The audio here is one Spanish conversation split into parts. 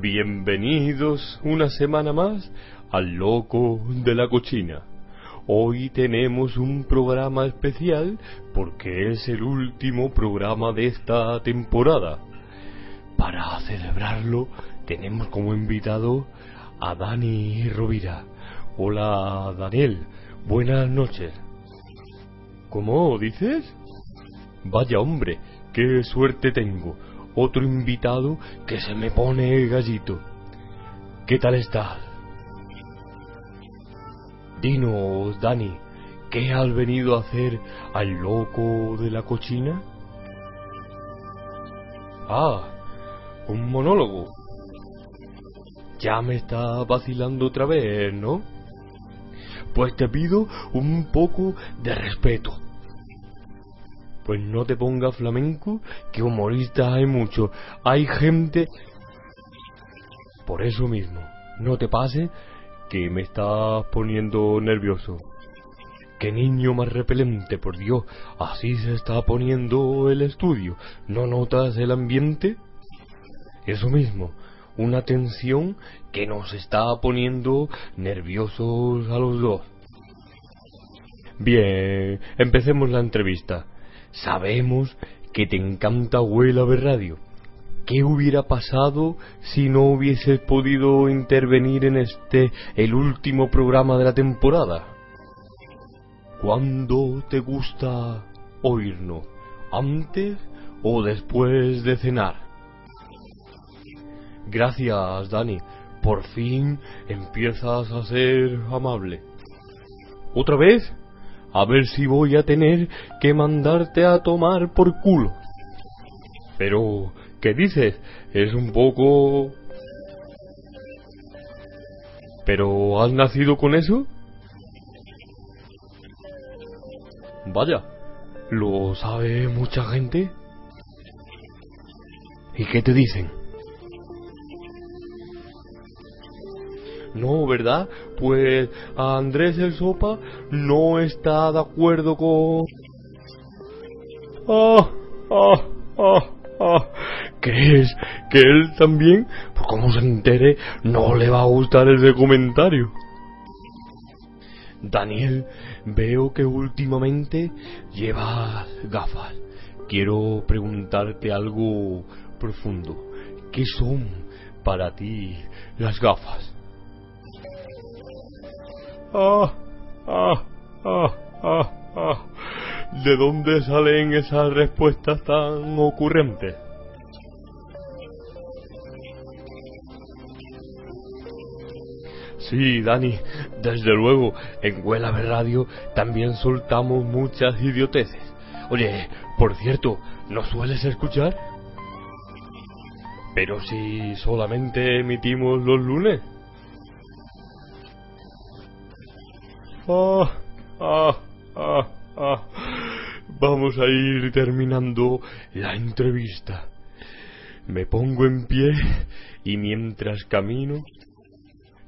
Bienvenidos una semana más al Loco de la Cochina. Hoy tenemos un programa especial porque es el último programa de esta temporada. Para celebrarlo tenemos como invitado a Dani Rovira. Hola Daniel, buenas noches. ¿Cómo dices? Vaya hombre, qué suerte tengo. Otro invitado que se me pone gallito. ¿Qué tal estás? Dinos, Dani, ¿qué has venido a hacer al loco de la cochina? Ah, un monólogo. Ya me está vacilando otra vez, ¿no? Pues te pido un poco de respeto. Pues no te pongas flamenco, que humoristas hay mucho. Hay gente... Por eso mismo, no te pase que me estás poniendo nervioso. Qué niño más repelente, por Dios. Así se está poniendo el estudio. ¿No notas el ambiente? Eso mismo, una tensión que nos está poniendo nerviosos a los dos. Bien, empecemos la entrevista. Sabemos que te encanta Huela de Radio. ¿Qué hubiera pasado si no hubieses podido intervenir en este, el último programa de la temporada? ¿Cuándo te gusta oírnos? ¿Antes o después de cenar? Gracias, Dani. Por fin empiezas a ser amable. ¿Otra vez? A ver si voy a tener que mandarte a tomar por culo. Pero, ¿qué dices? Es un poco... ¿Pero has nacido con eso? Vaya, ¿lo sabe mucha gente? ¿Y qué te dicen? No, ¿verdad? Pues Andrés el Sopa no está de acuerdo con... ¡Ah! ¡Ah! ¡Ah! ¡Ah! ¿Crees que él también, pues como se entere, no le va a gustar ese comentario? Daniel, veo que últimamente llevas gafas. Quiero preguntarte algo profundo. ¿Qué son para ti las gafas? Ah, ah, ah, ah, ah. ¿De dónde salen esas respuestas tan ocurrentes? Sí, Dani, desde luego, en Huela de Radio también soltamos muchas idioteces. Oye, por cierto, ¿nos sueles escuchar? Pero si solamente emitimos los lunes. Ah, ah, ah. Vamos a ir terminando la entrevista. Me pongo en pie y mientras camino...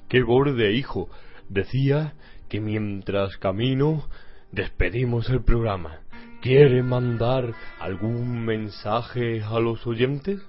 ¡Qué borde, hijo! Decía que mientras camino despedimos el programa. ¿Quiere mandar algún mensaje a los oyentes?